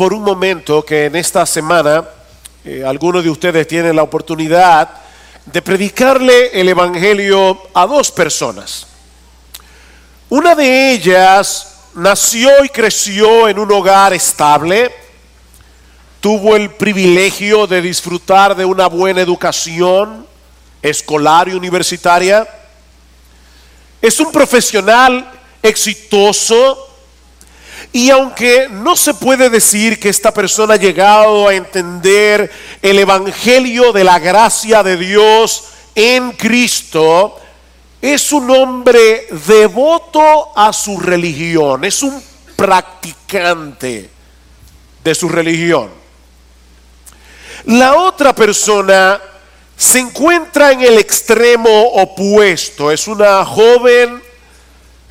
por un momento que en esta semana eh, algunos de ustedes tienen la oportunidad de predicarle el Evangelio a dos personas. Una de ellas nació y creció en un hogar estable, tuvo el privilegio de disfrutar de una buena educación escolar y universitaria, es un profesional exitoso, y aunque no se puede decir que esta persona ha llegado a entender el Evangelio de la gracia de Dios en Cristo, es un hombre devoto a su religión, es un practicante de su religión. La otra persona se encuentra en el extremo opuesto, es una joven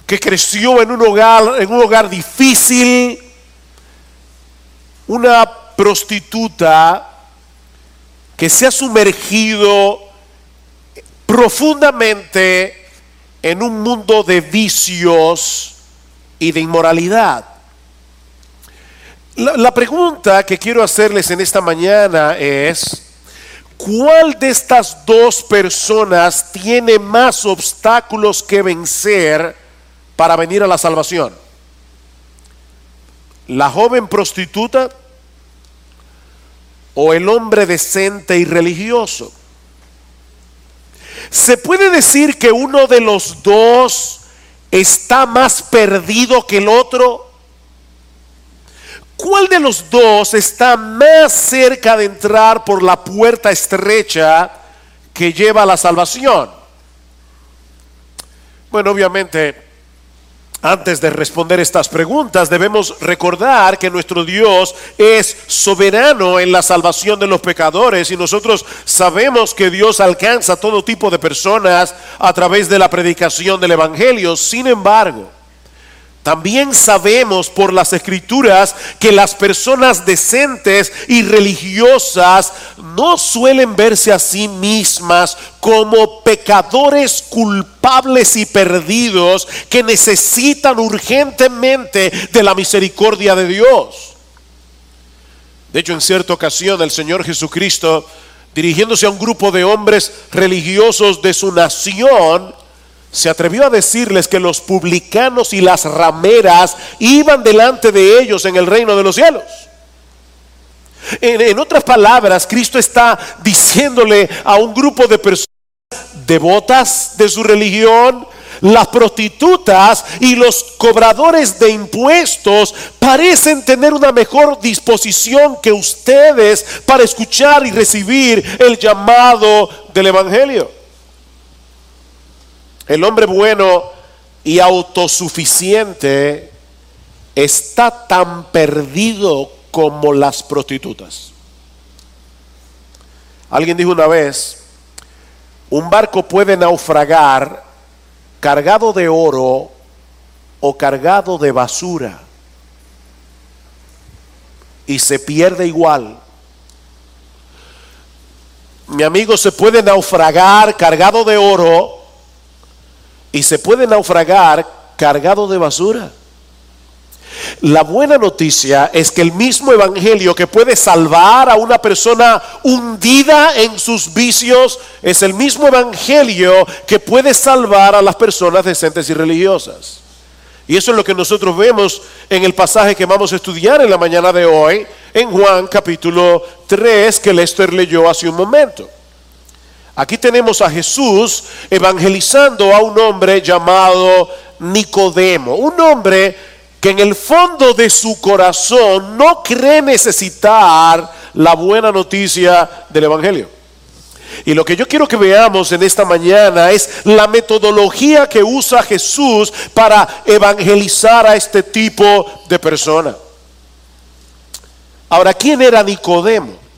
que creció en un hogar, en un hogar difícil, una prostituta que se ha sumergido profundamente en un mundo de vicios y de inmoralidad. La, la, pregunta que quiero hacerles en esta mañana es, ¿cuál de estas dos personas tiene más obstáculos que vencer para venir a la salvación? ¿La joven prostituta o el hombre decente y religioso? ¿Se puede decir que uno de los dos está más perdido que el otro? ¿Cuál de los dos está más cerca de entrar por la puerta estrecha que lleva a la salvación? Bueno, obviamente antes de responder estas preguntas, debemos recordar que nuestro Dios es soberano en la salvación de los pecadores y nosotros sabemos que Dios alcanza todo tipo de personas a través de la predicación del Evangelio. Sin embargo, también sabemos por las escrituras que las personas decentes y religiosas no suelen verse a sí mismas como pecadores culpables y perdidos que necesitan urgentemente de la misericordia de Dios. De hecho, en cierta ocasión el Señor Jesucristo, dirigiéndose a un grupo de hombres religiosos de su nación, se atrevió a decirles que los publicanos y las rameras iban delante de ellos en el reino de los cielos. En, otras palabras, Cristo está diciéndole a un grupo de personas devotas de su religión, las prostitutas y los cobradores de impuestos parecen tener una mejor disposición que ustedes para escuchar y recibir el llamado del Evangelio. El hombre bueno y autosuficiente está tan perdido como las prostitutas. Alguien dijo una vez, un barco puede naufragar cargado de oro o cargado de basura y se pierde igual. Mi amigo se puede naufragar cargado de oro y se puede naufragar cargado de basura. La buena noticia es que el mismo evangelio que puede salvar a una persona hundida en sus vicios es el mismo evangelio que puede salvar a las personas decentes y religiosas. Y eso es lo que nosotros vemos en el pasaje que vamos a estudiar en la mañana de hoy, en Juan capítulo 3, que Lester leyó hace un momento. Aquí tenemos a Jesús evangelizando a un hombre llamado Nicodemo, un hombre que en el fondo de su corazón no cree necesitar la buena noticia del Evangelio. Y lo que yo quiero que veamos en esta mañana es la metodología que usa Jesús para evangelizar a este tipo de persona. Ahora, ¿quién era Nicodemo?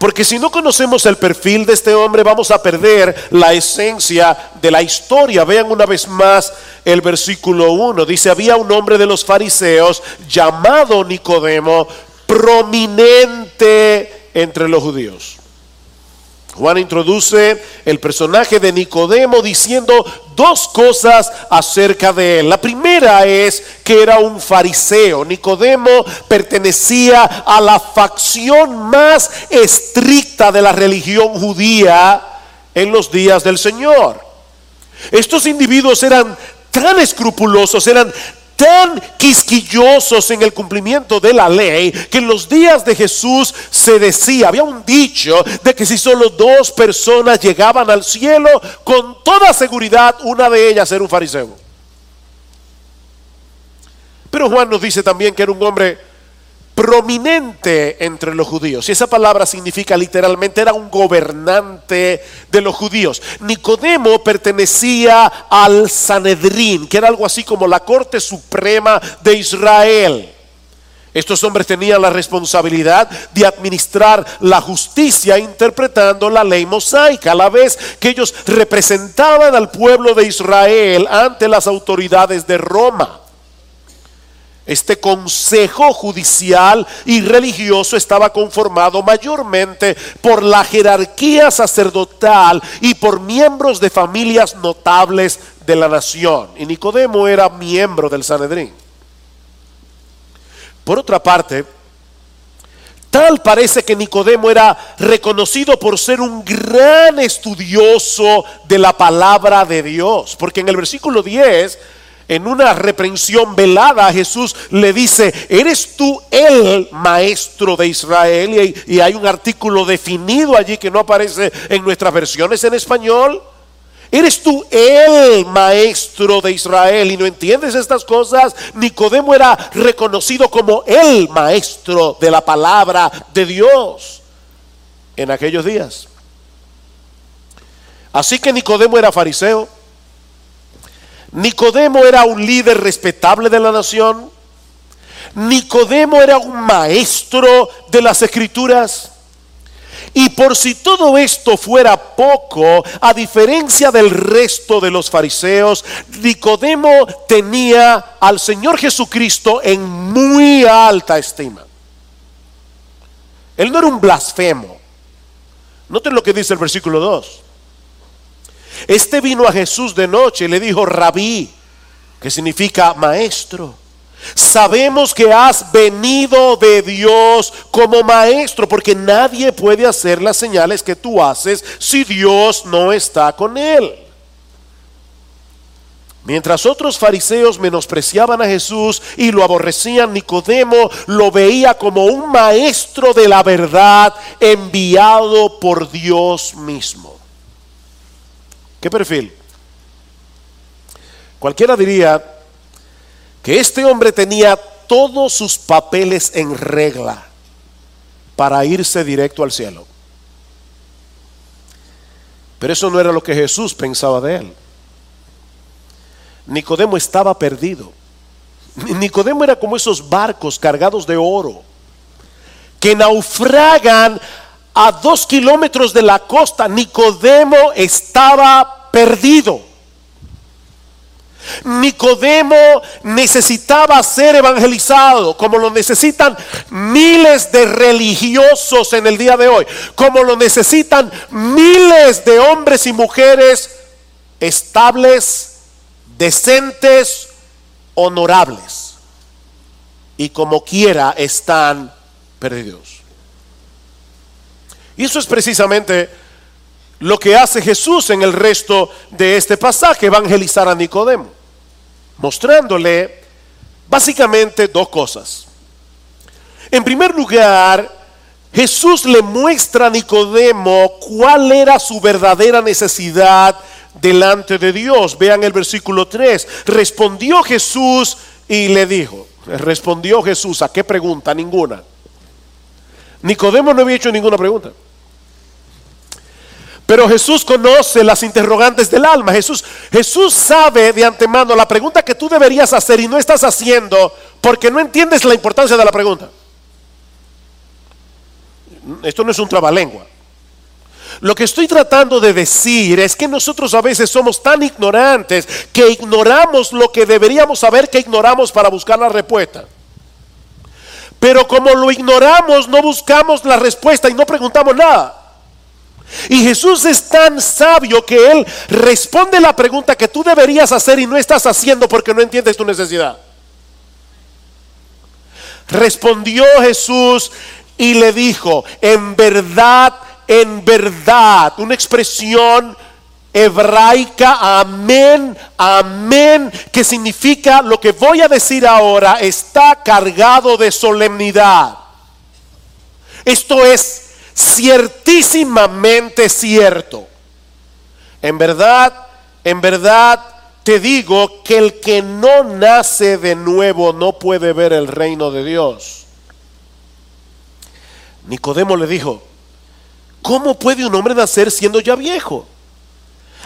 Porque si no conocemos el perfil de este hombre, vamos a perder la esencia de la historia. Vean una vez más el versículo 1. Dice, había un hombre de los fariseos llamado Nicodemo, prominente entre los judíos. Juan introduce el personaje de Nicodemo diciendo dos cosas acerca de él. La primera es que era un fariseo. Nicodemo pertenecía a la facción más estricta de la religión judía en los días del Señor. Estos individuos eran tan escrupulosos, eran tan quisquillosos en el cumplimiento de la ley que en los días de Jesús se decía, había un dicho de que si solo dos personas llegaban al cielo, con toda seguridad una de ellas era un fariseo. Pero Juan nos dice también que era un hombre prominente entre los judíos. Y esa palabra significa literalmente era un gobernante de los judíos. Nicodemo pertenecía al Sanedrín, que era algo así como la Corte Suprema de Israel. Estos hombres tenían la responsabilidad de administrar la justicia interpretando la ley mosaica, a la vez que ellos representaban al pueblo de Israel ante las autoridades de Roma. Este consejo judicial y religioso estaba conformado mayormente por la jerarquía sacerdotal y por miembros de familias notables de la nación. Y Nicodemo era miembro del Sanedrín. Por otra parte, Tal parece que Nicodemo era reconocido por ser un gran estudioso de la palabra de Dios, porque en el versículo 10 en una reprensión velada, Jesús le dice, ¿eres tú el maestro de Israel? Y, hay un artículo definido allí que no aparece en nuestras versiones en español. ¿Eres tú el maestro de Israel y no entiendes estas cosas? Nicodemo era reconocido como el maestro de la palabra de Dios en aquellos días. Así que Nicodemo era fariseo Nicodemo era un líder respetable de la nación. Nicodemo era un maestro de las escrituras. Y por si todo esto fuera poco, a diferencia del resto de los fariseos, Nicodemo tenía al Señor Jesucristo en muy alta estima. Él no era un blasfemo. Noten lo que dice el versículo 2. Este vino a Jesús de noche y le dijo, rabí, que significa maestro. Sabemos que has venido de Dios como maestro, porque nadie puede hacer las señales que tú haces si Dios no está con él. Mientras otros fariseos menospreciaban a Jesús y lo aborrecían, Nicodemo lo veía como un maestro de la verdad enviado por Dios mismo. ¿Qué perfil? Cualquiera diría que este hombre tenía todos sus papeles en regla para irse directo al cielo. Pero eso no era lo que Jesús pensaba de él. Nicodemo estaba perdido. Nicodemo era como esos barcos cargados de oro que naufragan a dos kilómetros de la costa, Nicodemo estaba perdido. Nicodemo necesitaba ser evangelizado, como lo necesitan miles de religiosos en el día de hoy, como lo necesitan miles de hombres y mujeres estables, decentes, honorables, y como quiera están perdidos. Y eso es precisamente lo que hace Jesús en el resto de este pasaje, evangelizar a Nicodemo, mostrándole básicamente dos cosas. En primer lugar, Jesús le muestra a Nicodemo cuál era su verdadera necesidad delante de Dios. Vean el versículo 3. Respondió Jesús y le dijo, respondió Jesús, ¿a qué pregunta? Ninguna. Nicodemo no había hecho ninguna pregunta. Pero Jesús conoce las interrogantes del alma. Jesús, Jesús sabe de antemano la pregunta que tú deberías hacer y no estás haciendo porque no entiendes la importancia de la pregunta. Esto no es un trabalengua. Lo que estoy tratando de decir es que nosotros a veces somos tan ignorantes que ignoramos lo que deberíamos saber que ignoramos para buscar la respuesta. Pero como lo ignoramos, no buscamos la respuesta y no preguntamos nada. Y Jesús es tan sabio que Él responde la pregunta que tú deberías hacer y no estás haciendo porque no entiendes tu necesidad. Respondió Jesús y le dijo, en verdad, en verdad, una expresión hebraica, amén, amén, que significa lo que voy a decir ahora está cargado de solemnidad. Esto es ciertísimamente cierto. En verdad, en verdad te digo que el que no nace de nuevo no puede ver el reino de Dios. Nicodemo le dijo, ¿cómo puede un hombre nacer siendo ya viejo?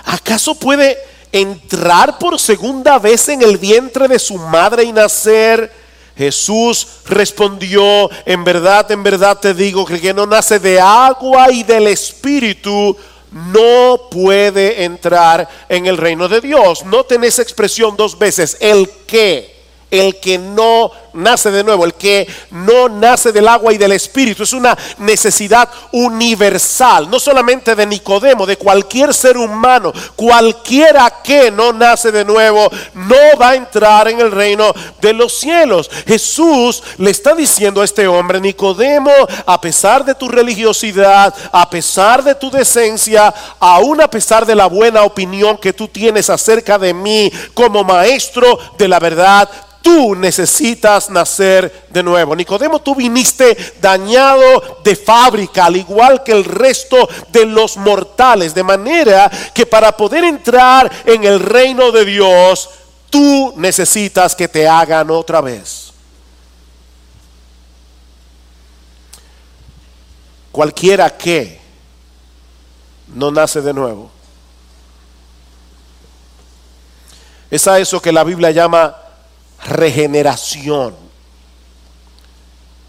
¿Acaso puede entrar por segunda vez en el vientre de su madre y nacer? Jesús respondió, en verdad, en verdad te digo que el que no nace de agua y del Espíritu no puede entrar en el reino de Dios. No tenés expresión dos veces, el que el que no nace de nuevo, el que no nace del agua y del espíritu. Es una necesidad universal, no solamente de Nicodemo, de cualquier ser humano. Cualquiera que no nace de nuevo no va a entrar en el reino de los cielos. Jesús le está diciendo a este hombre, Nicodemo, a pesar de tu religiosidad, a pesar de tu decencia, aún a pesar de la buena opinión que tú tienes acerca de mí como maestro de la verdad, tú necesitas nacer de nuevo. Nicodemo, tú viniste dañado de fábrica, al igual que el resto de los mortales, de manera que para poder entrar en el reino de Dios, tú necesitas que te hagan otra vez. Cualquiera que no nace de nuevo. Es a eso que la Biblia llama regeneración,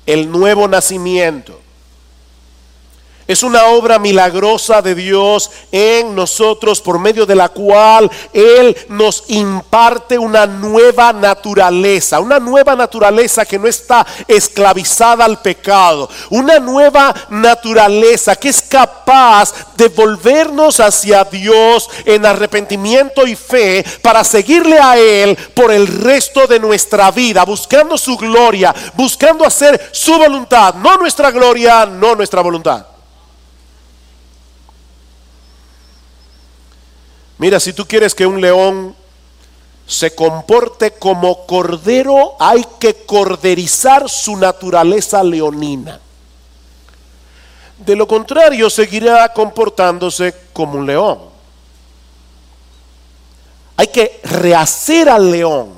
el nuevo nacimiento. Es una obra milagrosa de Dios en nosotros por medio de la cual Él nos imparte una nueva naturaleza, una nueva naturaleza que no está esclavizada al pecado, una nueva naturaleza que es capaz de volvernos hacia Dios en arrepentimiento y fe para seguirle a Él por el resto de nuestra vida, buscando su gloria, buscando hacer su voluntad, no nuestra gloria, no nuestra voluntad. Mira, si tú quieres que un león se comporte como cordero, hay que corderizar su naturaleza leonina. De lo contrario, seguirá comportándose como un león. Hay que rehacer al león.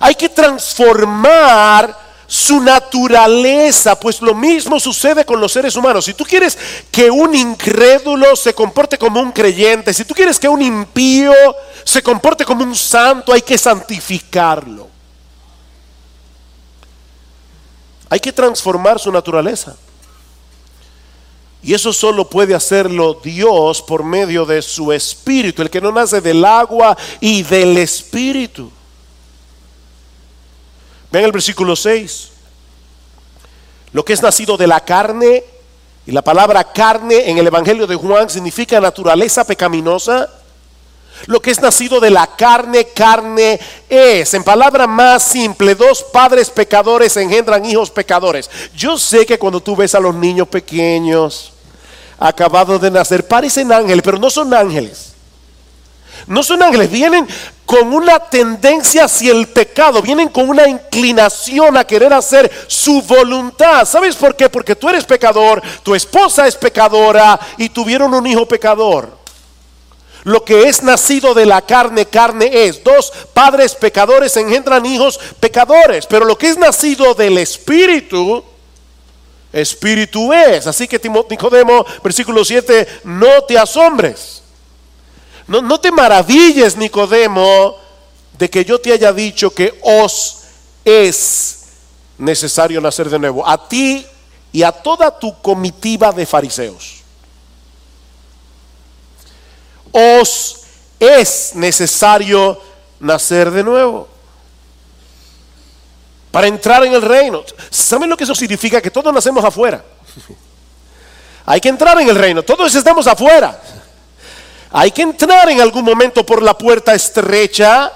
Hay que transformar su naturaleza, pues lo mismo sucede con los seres humanos. Si tú quieres que un incrédulo se comporte como un creyente, si tú quieres que un impío se comporte como un santo, hay que santificarlo. Hay que transformar su naturaleza. Y eso solo puede hacerlo Dios por medio de su espíritu, el que no nace del agua y del espíritu. Vean el versículo 6. Lo que es nacido de la carne, y la palabra carne en el Evangelio de Juan significa naturaleza pecaminosa. Lo que es nacido de la carne, carne es. En palabra más simple, dos padres pecadores engendran hijos pecadores. Yo sé que cuando tú ves a los niños pequeños, acabados de nacer, parecen ángeles, pero no son ángeles. No son ángeles, vienen con una tendencia hacia el pecado, vienen con una inclinación a querer hacer su voluntad. ¿Sabes por qué? Porque tú eres pecador, tu esposa es pecadora y tuvieron un hijo pecador. Lo que es nacido de la carne, carne es. Dos padres pecadores engendran hijos pecadores, pero lo que es nacido del espíritu, espíritu es. Así que Nicodemo, versículo 7, no te asombres no, te maravilles, Nicodemo, de que yo te haya dicho que os es necesario nacer de nuevo. A ti y a toda tu comitiva de fariseos. Os es necesario nacer de nuevo. Para entrar en el reino. ¿Saben lo que eso significa? Que todos nacemos afuera. Hay que entrar en el reino. Todos estamos afuera. Hay que entrar en algún momento por la puerta estrecha.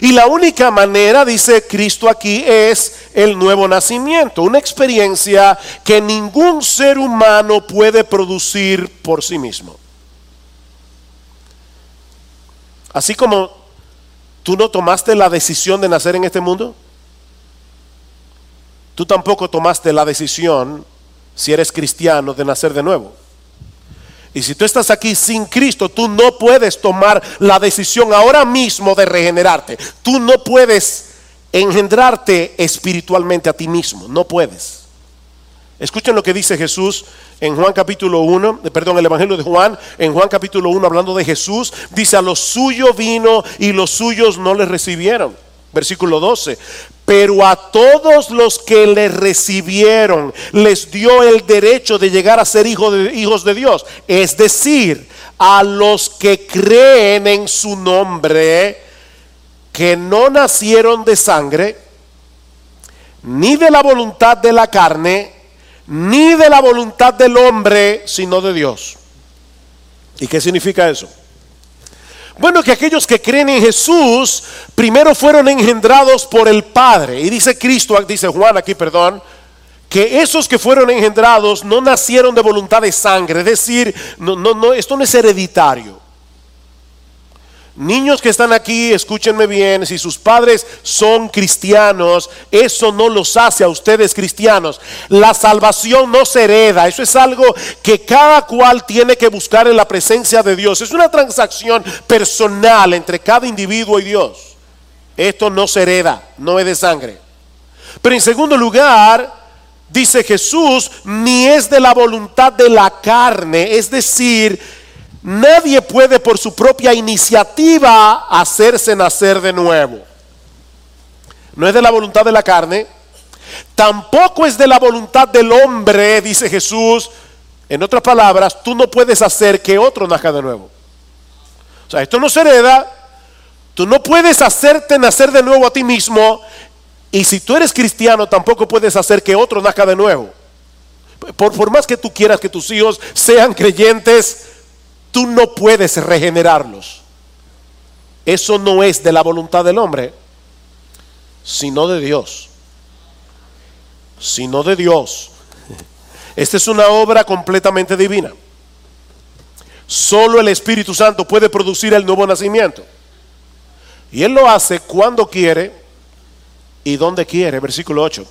Y la única manera, dice Cristo aquí, es el nuevo nacimiento. Una experiencia que ningún ser humano puede producir por sí mismo. Así como tú no tomaste la decisión de nacer en este mundo, tú tampoco tomaste la decisión, si eres cristiano, de nacer de nuevo. Y si tú estás aquí sin Cristo, tú no puedes tomar la decisión ahora mismo de regenerarte. Tú no puedes engendrarte espiritualmente a ti mismo. No puedes. Escuchen lo que dice Jesús en Juan capítulo 1, eh, perdón, el Evangelio de Juan, en Juan capítulo 1 hablando de Jesús, dice a los suyos vino y los suyos no le recibieron. Versículo 12. Pero a todos los que le recibieron les dio el derecho de llegar a ser de, hijos de Dios. Es decir, a los que creen en su nombre, que no nacieron de sangre, ni de la voluntad de la carne, ni de la voluntad del hombre, sino de Dios. ¿Y qué significa eso? Bueno, que aquellos que creen en Jesús primero fueron engendrados por el Padre. Y dice Cristo, dice Juan aquí, perdón, que esos que fueron engendrados no nacieron de voluntad de sangre. Es decir, no, no, no, esto no es hereditario. Niños que están aquí, escúchenme bien, si sus padres son cristianos, eso no los hace a ustedes cristianos. La salvación no se hereda, eso es algo que cada cual tiene que buscar en la presencia de Dios. Es una transacción personal entre cada individuo y Dios. Esto no se hereda, no es de sangre. Pero en segundo lugar, dice Jesús, ni es de la voluntad de la carne, es decir, Nadie puede por su propia iniciativa hacerse nacer de nuevo. No es de la voluntad de la carne, tampoco es de la voluntad del hombre, dice Jesús. En otras palabras, tú no puedes hacer que otro nazca de nuevo. O sea, esto no se hereda. Tú no puedes hacerte nacer de nuevo a ti mismo. Y si tú eres cristiano, tampoco puedes hacer que otro nazca de nuevo. Por, por más que tú quieras que tus hijos sean creyentes, tú no puedes regenerarlos. Eso no es de la voluntad del hombre, sino de Dios. Sino de Dios. Esta es una obra completamente divina. Solo el Espíritu Santo puede producir el nuevo nacimiento. Y Él lo hace cuando quiere y donde quiere. Versículo 8.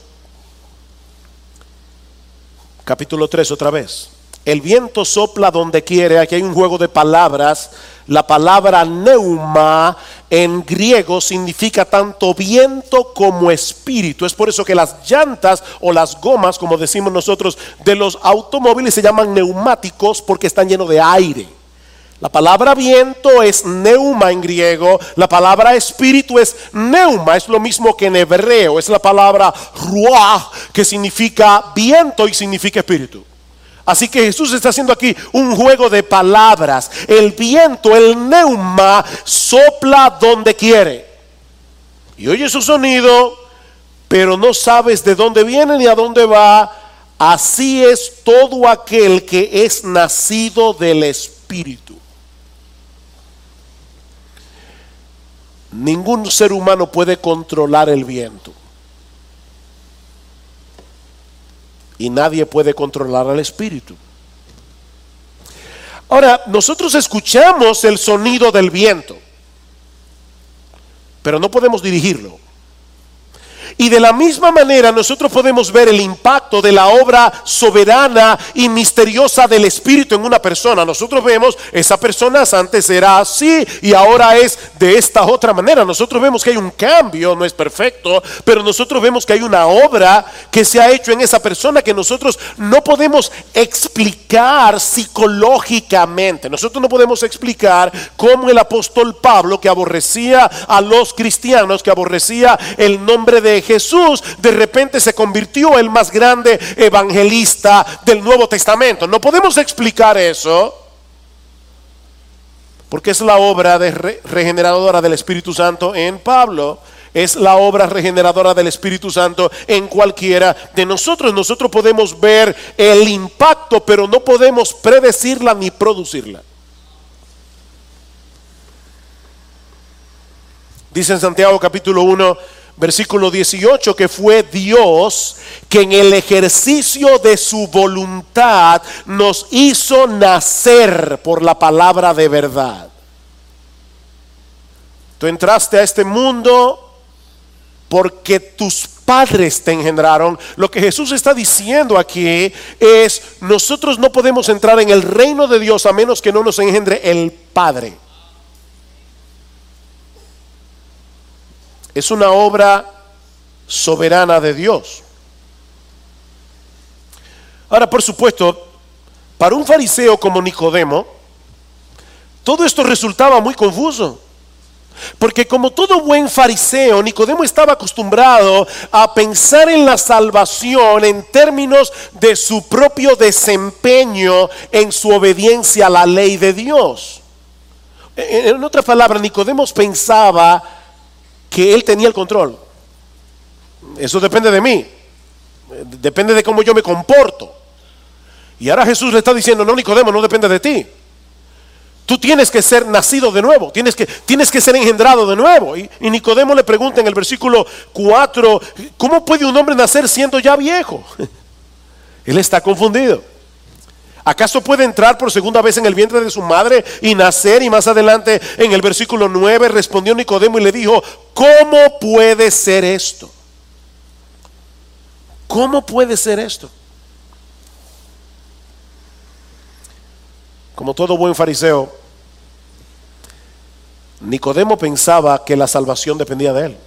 Capítulo 3 otra vez. El viento sopla donde quiere. Aquí hay un juego de palabras. La palabra neuma en griego significa tanto viento como espíritu. Es por eso que las llantas o las gomas, como decimos nosotros, de los automóviles se llaman neumáticos porque están llenos de aire. La palabra viento es neuma en griego, la palabra espíritu es neuma, es lo mismo que en hebreo, es la palabra ruah, que significa viento y significa espíritu. Así que Jesús está haciendo aquí un juego de palabras. El viento, el neuma, sopla donde quiere. Y oye su sonido, pero no sabes de dónde viene ni a dónde va. Así es todo aquel que es nacido del Espíritu. Ningún ser humano puede controlar el viento. Y nadie puede controlar al espíritu. Ahora, nosotros escuchamos el sonido del viento, pero no podemos dirigirlo. Y de la misma manera nosotros podemos ver el impacto de la obra soberana y misteriosa del Espíritu en una persona. Nosotros vemos, esa persona antes era así y ahora es de esta otra manera. Nosotros vemos que hay un cambio, no es perfecto, pero nosotros vemos que hay una obra que se ha hecho en esa persona que nosotros no podemos explicar psicológicamente. Nosotros no podemos explicar cómo el apóstol Pablo, que aborrecía a los cristianos, que aborrecía el nombre de Jesús de repente se convirtió el más grande evangelista del Nuevo Testamento. No podemos explicar eso porque es la obra regeneradora del Espíritu Santo en Pablo. es la obra regeneradora del Espíritu Santo en cualquiera de nosotros. Nosotros podemos ver el impacto, pero no podemos predecirla ni producirla. Dice en Santiago capítulo 1, versículo 18, que fue Dios que en el ejercicio de su voluntad nos hizo nacer por la palabra de verdad. Tú entraste a este mundo porque tus padres te engendraron. Lo que Jesús está diciendo aquí es, nosotros no podemos entrar en el reino de Dios a menos que no nos engendre el Padre. Es una obra soberana de Dios. Ahora, por supuesto, para un fariseo como Nicodemo, todo esto resultaba muy confuso. Porque como todo buen fariseo, Nicodemo estaba acostumbrado a pensar en la salvación en términos de su propio desempeño en su obediencia a la ley de Dios. En otras palabras, Nicodemo pensaba que él tenía el control. Eso depende de mí. Depende de cómo yo me comporto. Y ahora Jesús le está diciendo, no, Nicodemo, no depende de ti. Tú tienes que ser nacido de nuevo, tienes que, tienes que ser engendrado de nuevo. Y, Nicodemo le pregunta en el versículo 4, ¿cómo puede un hombre nacer siendo ya viejo? Él está confundido. ¿Acaso puede entrar por segunda vez en el vientre de su madre y nacer? Y más adelante en el versículo 9 respondió Nicodemo y le dijo, ¿cómo puede ser esto? ¿Cómo puede ser esto? Como todo buen fariseo, Nicodemo pensaba que la salvación dependía de él.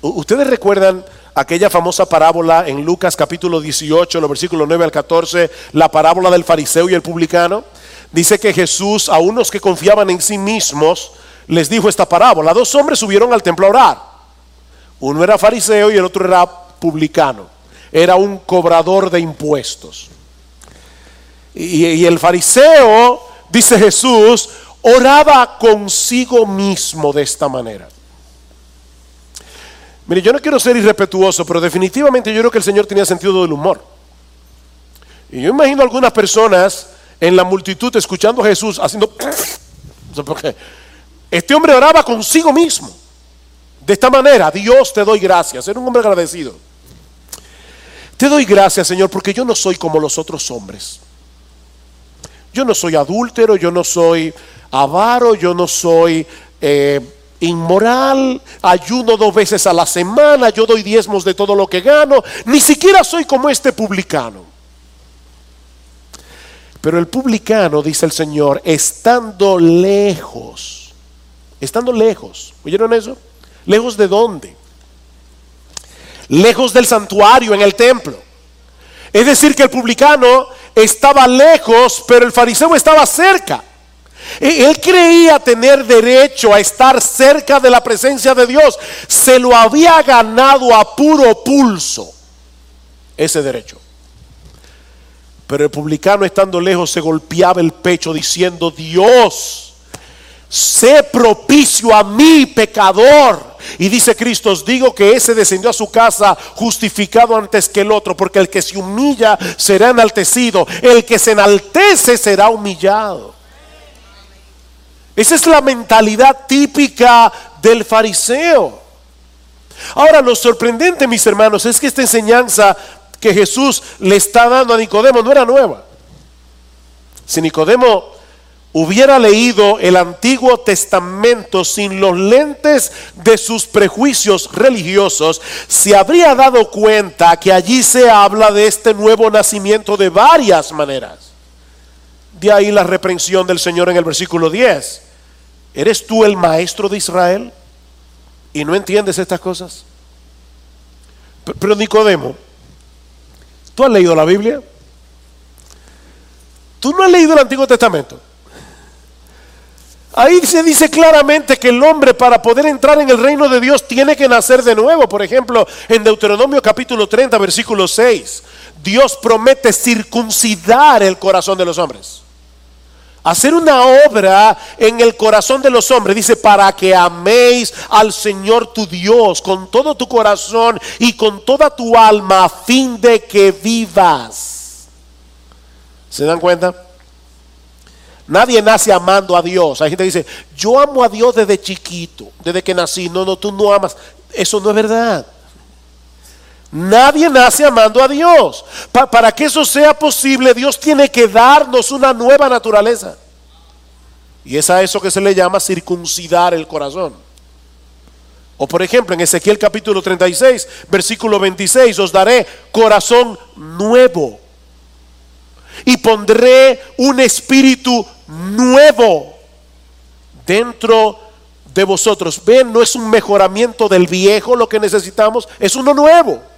¿Ustedes recuerdan aquella famosa parábola en Lucas capítulo 18, los versículos 9 al 14, la parábola del fariseo y el publicano? Dice que Jesús a unos que confiaban en sí mismos les dijo esta parábola. Dos hombres subieron al templo a orar. Uno era fariseo y el otro era publicano. Era un cobrador de impuestos. Y, el fariseo, dice Jesús, oraba consigo mismo de esta manera. Mire, yo no quiero ser irrespetuoso, pero definitivamente yo creo que el Señor tenía sentido del humor. Y yo imagino algunas personas en la multitud escuchando a Jesús haciendo... Este hombre oraba consigo mismo. De esta manera, Dios te doy gracias. Era un hombre agradecido. Te doy gracias, Señor, porque yo no soy como los otros hombres. Yo no soy adúltero, yo no soy avaro, yo no soy eh, inmoral, ayuno dos veces a la semana, yo doy diezmos de todo lo que gano, ni siquiera soy como este publicano. Pero el publicano, dice el Señor, estando lejos, estando lejos, ¿oyeron eso? ¿Lejos de dónde? Lejos del santuario, en el templo. Es decir, que el publicano estaba lejos, pero el fariseo estaba cerca. E, él creía tener derecho a estar cerca de la presencia de Dios. Se lo había ganado a puro pulso ese derecho. Pero el publicano estando lejos se golpeaba el pecho diciendo, Dios, sé propicio a mí, pecador. Y dice Cristo, os digo que ese descendió a su casa justificado antes que el otro, porque el que se humilla será enaltecido, el que se enaltece será humillado. Esa es la mentalidad típica del fariseo. Ahora, lo sorprendente, mis hermanos, es que esta enseñanza que Jesús le está dando a Nicodemo no era nueva. Si Nicodemo hubiera leído el Antiguo Testamento sin los lentes de sus prejuicios religiosos, se habría dado cuenta que allí se habla de este nuevo nacimiento de varias maneras. De ahí la reprensión del Señor en el versículo 10. ¿Eres tú el maestro de Israel y no entiendes estas cosas? Pero Nicodemo, ¿tú has leído la Biblia? ¿Tú no has leído el Antiguo Testamento? Ahí se dice claramente que el hombre para poder entrar en el reino de Dios tiene que nacer de nuevo. Por ejemplo, en Deuteronomio capítulo 30, versículo 6, Dios promete circuncidar el corazón de los hombres. Hacer una obra en el corazón de los hombres. Dice, para que améis al Señor tu Dios con todo tu corazón y con toda tu alma a fin de que vivas. ¿Se dan cuenta? Nadie nace amando a Dios. Hay gente que dice, yo amo a Dios desde chiquito, desde que nací. No, no, tú no amas. Eso no es verdad. Nadie nace amando a Dios. para que eso sea posible, Dios tiene que darnos una nueva naturaleza. Y es a eso que se le llama circuncidar el corazón. O por ejemplo, en Ezequiel capítulo 36, versículo 26, os daré corazón nuevo. Y pondré un espíritu nuevo dentro de vosotros. Ven, no es un mejoramiento del viejo lo que necesitamos, es uno nuevo.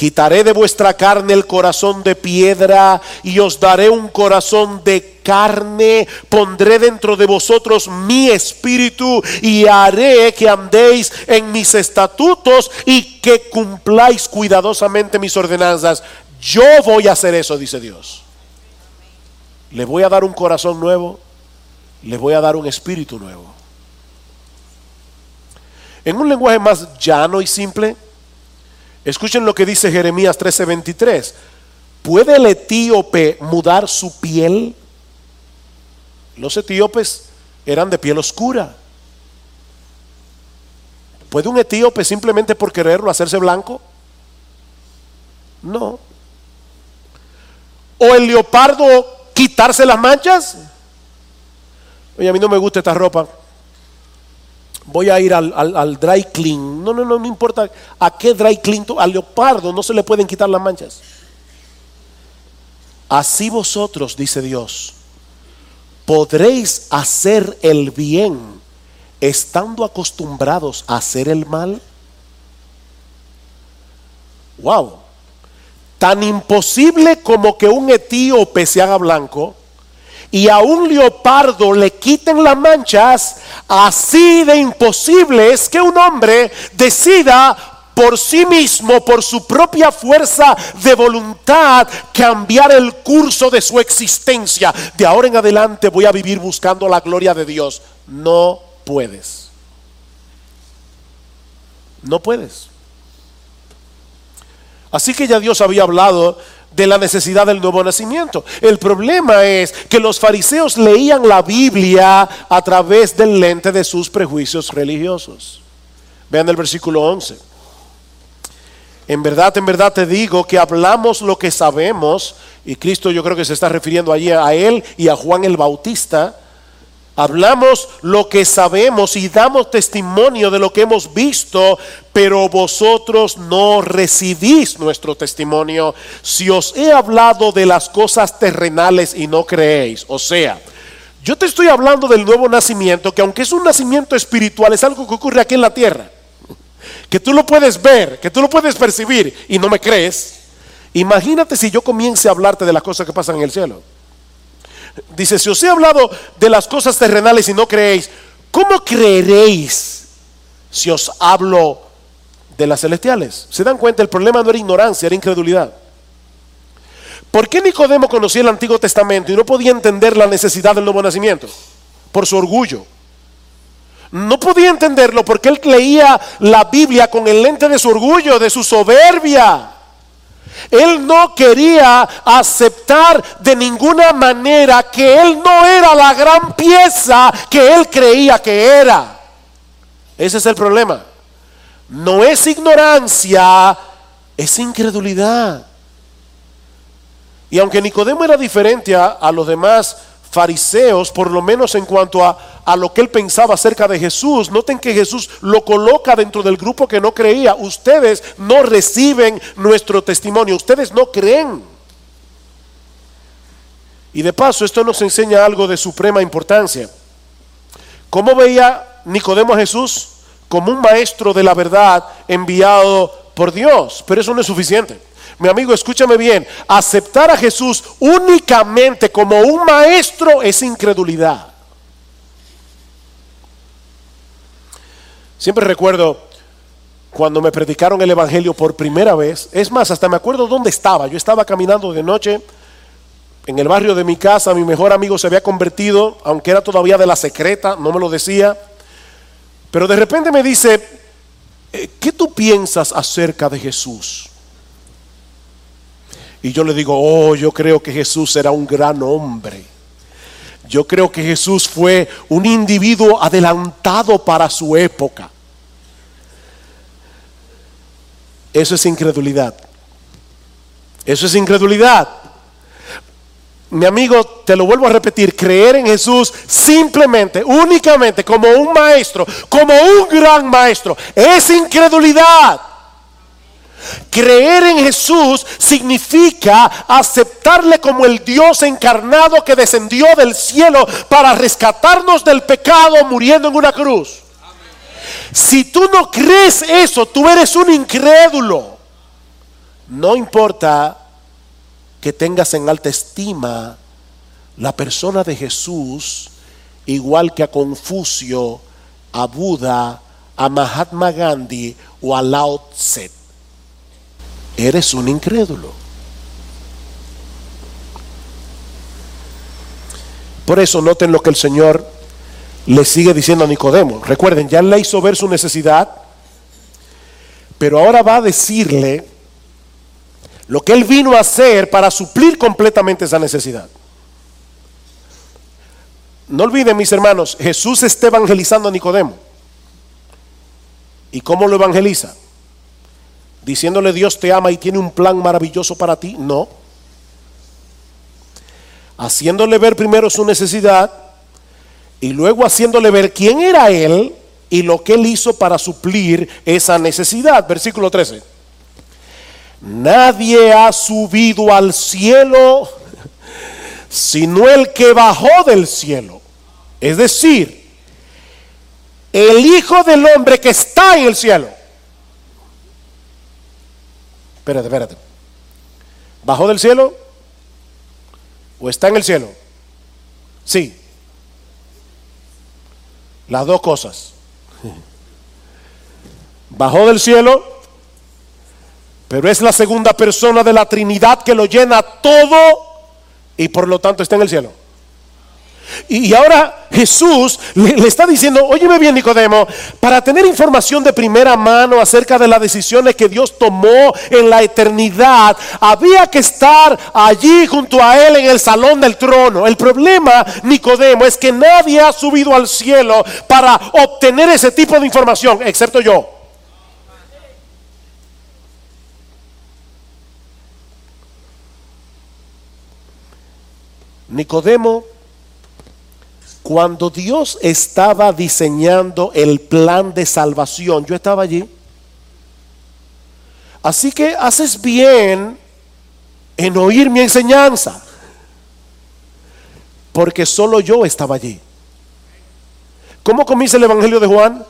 Quitaré de vuestra carne el corazón de piedra y os daré un corazón de carne. Pondré dentro de vosotros mi espíritu y haré que andéis en mis estatutos y que cumpláis cuidadosamente mis ordenanzas. Yo voy a hacer eso, dice Dios. Le voy a dar un corazón nuevo, le voy a dar un espíritu nuevo. En un lenguaje más llano y simple, Escuchen lo que dice Jeremías 13:23. ¿Puede el etíope mudar su piel? Los etíopes eran de piel oscura. ¿Puede un etíope simplemente por quererlo hacerse blanco? No. ¿O el leopardo quitarse las manchas? Oye, a mí no me gusta esta ropa voy a ir al, dry clean. No, no, no, no importa a qué dry clean. Al leopardo no se le pueden quitar las manchas. Así vosotros, dice Dios, podréis hacer el bien estando acostumbrados a hacer el mal. Wow. Tan imposible como que un etíope se haga blanco y a un leopardo le quiten las manchas, así de imposible es que un hombre decida por sí mismo, por su propia fuerza de voluntad, cambiar el curso de su existencia. De ahora en adelante voy a vivir buscando la gloria de Dios. No puedes. No puedes. Así que ya Dios había hablado de la necesidad del nuevo nacimiento. El problema es que los fariseos leían la Biblia a través del lente de sus prejuicios religiosos. Vean el versículo 11. En verdad, en verdad te digo que hablamos lo que sabemos, y Cristo yo creo que se está refiriendo allí a él y a Juan el Bautista, Hablamos lo que sabemos y damos testimonio de lo que hemos visto, pero vosotros no recibís nuestro testimonio. Si os he hablado de las cosas terrenales y no creéis, o sea, yo te estoy hablando del nuevo nacimiento, que aunque es un nacimiento espiritual, es algo que ocurre aquí en la tierra, que tú lo puedes ver, que tú lo puedes percibir y no me crees. Imagínate si yo comience a hablarte de las cosas que pasan en el cielo. Dice, si os he hablado de las cosas terrenales y no creéis, ¿cómo creeréis si os hablo de las celestiales? ¿Se dan cuenta? El problema no era ignorancia, era incredulidad. ¿Por qué Nicodemo conocía el Antiguo Testamento y no podía entender la necesidad del nuevo nacimiento? Por su orgullo. No podía entenderlo porque él leía la Biblia con el lente de su orgullo, de su soberbia. Él no quería aceptar de ninguna manera que él no era la gran pieza que él creía que era. Ese es el problema. No es ignorancia, es incredulidad. Y aunque Nicodemo era diferente a, los demás fariseos, por lo menos en cuanto a, a, lo que él pensaba acerca de Jesús. Noten que Jesús lo coloca dentro del grupo que no creía. Ustedes no reciben nuestro testimonio, ustedes no creen. Y de paso, esto nos enseña algo de suprema importancia. ¿Cómo veía Nicodemo a Jesús? Como un maestro de la verdad enviado por Dios. Pero eso no es suficiente. Mi amigo, escúchame bien, aceptar a Jesús únicamente como un maestro es incredulidad. Siempre recuerdo cuando me predicaron el Evangelio por primera vez, es más, hasta me acuerdo dónde estaba. Yo estaba caminando de noche en el barrio de mi casa, mi mejor amigo se había convertido, aunque era todavía de la secreta, no me lo decía. Pero de repente me dice, eh, ¿qué tú piensas acerca de Jesús? Y yo le digo, oh, yo creo que Jesús era un gran hombre. Yo creo que Jesús fue un individuo adelantado para su época. Eso es incredulidad. Eso es incredulidad. Mi amigo, te lo vuelvo a repetir, creer en Jesús simplemente, únicamente como un maestro, como un gran maestro, es incredulidad. Creer en Jesús significa aceptarle como el Dios encarnado que descendió del cielo para rescatarnos del pecado muriendo en una cruz. Si tú no crees eso, tú eres un incrédulo. No importa que tengas en alta estima la persona de Jesús, igual que a Confucio, a Buda, a Mahatma Gandhi o a Lao Tse. Eres un incrédulo. Por eso noten lo que el Señor le sigue diciendo a Nicodemo. Recuerden, ya le hizo ver su necesidad, pero ahora va a decirle lo que él vino a hacer para suplir completamente esa necesidad. No olviden, mis hermanos, Jesús está evangelizando a Nicodemo. ¿Y cómo lo evangeliza? Diciéndole Dios te ama y tiene un plan maravilloso para ti. No. Haciéndole ver primero su necesidad y luego haciéndole ver quién era Él y lo que Él hizo para suplir esa necesidad. Versículo 13. Nadie ha subido al cielo sino el que bajó del cielo. Es decir, el Hijo del Hombre que está en el cielo. Espérate, espérate. ¿Bajó del cielo? ¿O está en el cielo? Sí. Las dos cosas. Bajó del cielo pero es la segunda persona de la Trinidad que lo llena todo y por lo tanto está en el cielo. Y ahora Jesús le, está diciendo, óyeme bien Nicodemo, para tener información de primera mano acerca de las decisiones que Dios tomó en la eternidad, había que estar allí junto a Él en el salón del trono. El problema, Nicodemo, es que nadie ha subido al cielo para obtener ese tipo de información, excepto yo. Nicodemo, cuando Dios estaba diseñando el plan de salvación, yo estaba allí. Así que haces bien en oír mi enseñanza, porque solo yo estaba allí. ¿Cómo comienza el Evangelio de Juan?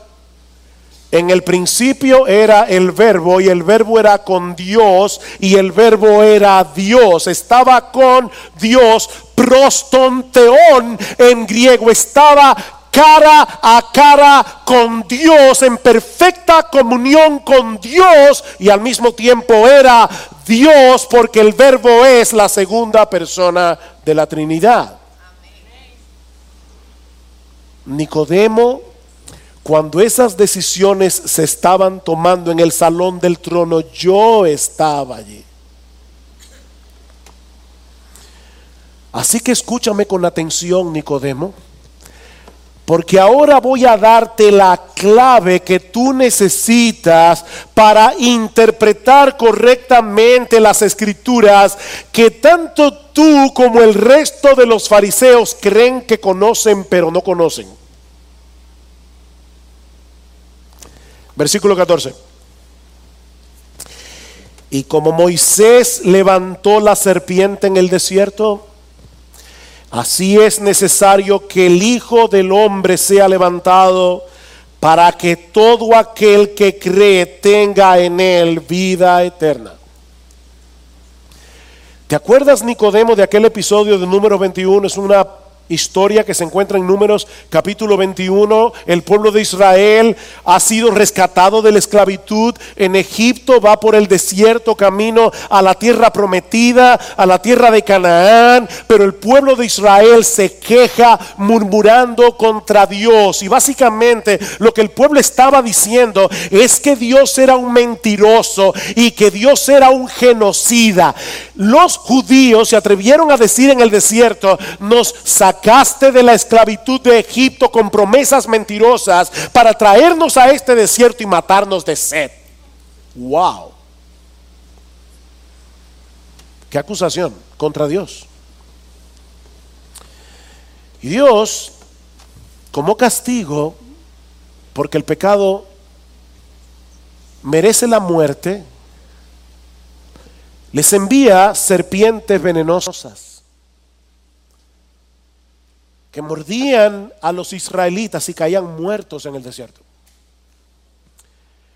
En el principio era el verbo y el verbo era con Dios y el verbo era Dios. Estaba con Dios, prostonteón en griego. Estaba cara a cara con Dios, en perfecta comunión con Dios y al mismo tiempo era Dios porque el verbo es la segunda persona de la Trinidad. Nicodemo cuando esas decisiones se estaban tomando en el salón del trono, yo estaba allí. Así que escúchame con atención, Nicodemo, porque ahora voy a darte la clave que tú necesitas para interpretar correctamente las escrituras que tanto tú como el resto de los fariseos creen que conocen, pero no conocen. Versículo 14. Y como Moisés levantó la serpiente en el desierto, así es necesario que el Hijo del Hombre sea levantado para que todo aquel que cree tenga en él vida eterna. ¿Te acuerdas, Nicodemo, de aquel episodio de número 21? Es una historia que se encuentra en Números capítulo 21. El pueblo de Israel ha sido rescatado de la esclavitud en Egipto, va por el desierto camino a la tierra prometida, a la tierra de Canaán, pero el pueblo de Israel se queja murmurando contra Dios. Y básicamente lo que el pueblo estaba diciendo es que Dios era un mentiroso y que Dios era un genocida. Los judíos se atrevieron a decir en el desierto, nos sacaste de la esclavitud de Egipto con promesas mentirosas para traernos a este desierto y matarnos de sed. Wow. ¿Qué acusación contra Dios? Y Dios, como castigo, porque el pecado merece la muerte, les envía serpientes venenosas que mordían a los israelitas y caían muertos en el desierto.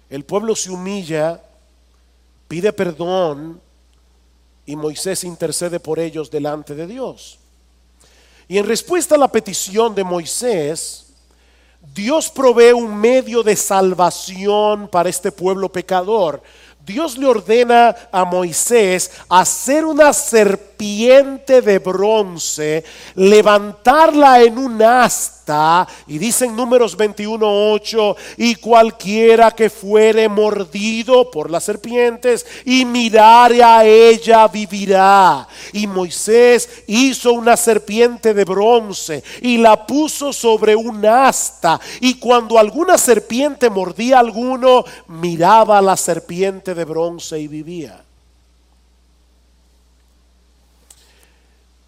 El pueblo se humilla, pide perdón y Moisés intercede por ellos delante de Dios. Y en respuesta a la petición de Moisés, Dios provee un medio de salvación para este pueblo pecador. Dios le ordena a Moisés hacer una serpiente de bronce, levantarla en un asta, y dice en números 21.8, y cualquiera que fuere mordido por las serpientes y mirare a ella vivirá. Y Moisés hizo una serpiente de bronce y la puso sobre un asta, y cuando alguna serpiente mordía a alguno, miraba a la serpiente de bronce y vivía.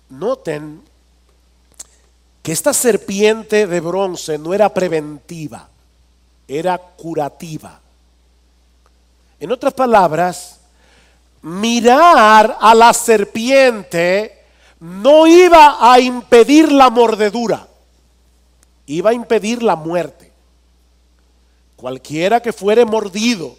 Noten que esta serpiente de bronce no era preventiva, era curativa. En otras palabras, mirar a la serpiente no iba a impedir la mordedura, iba a impedir la muerte. Cualquiera que fuere mordido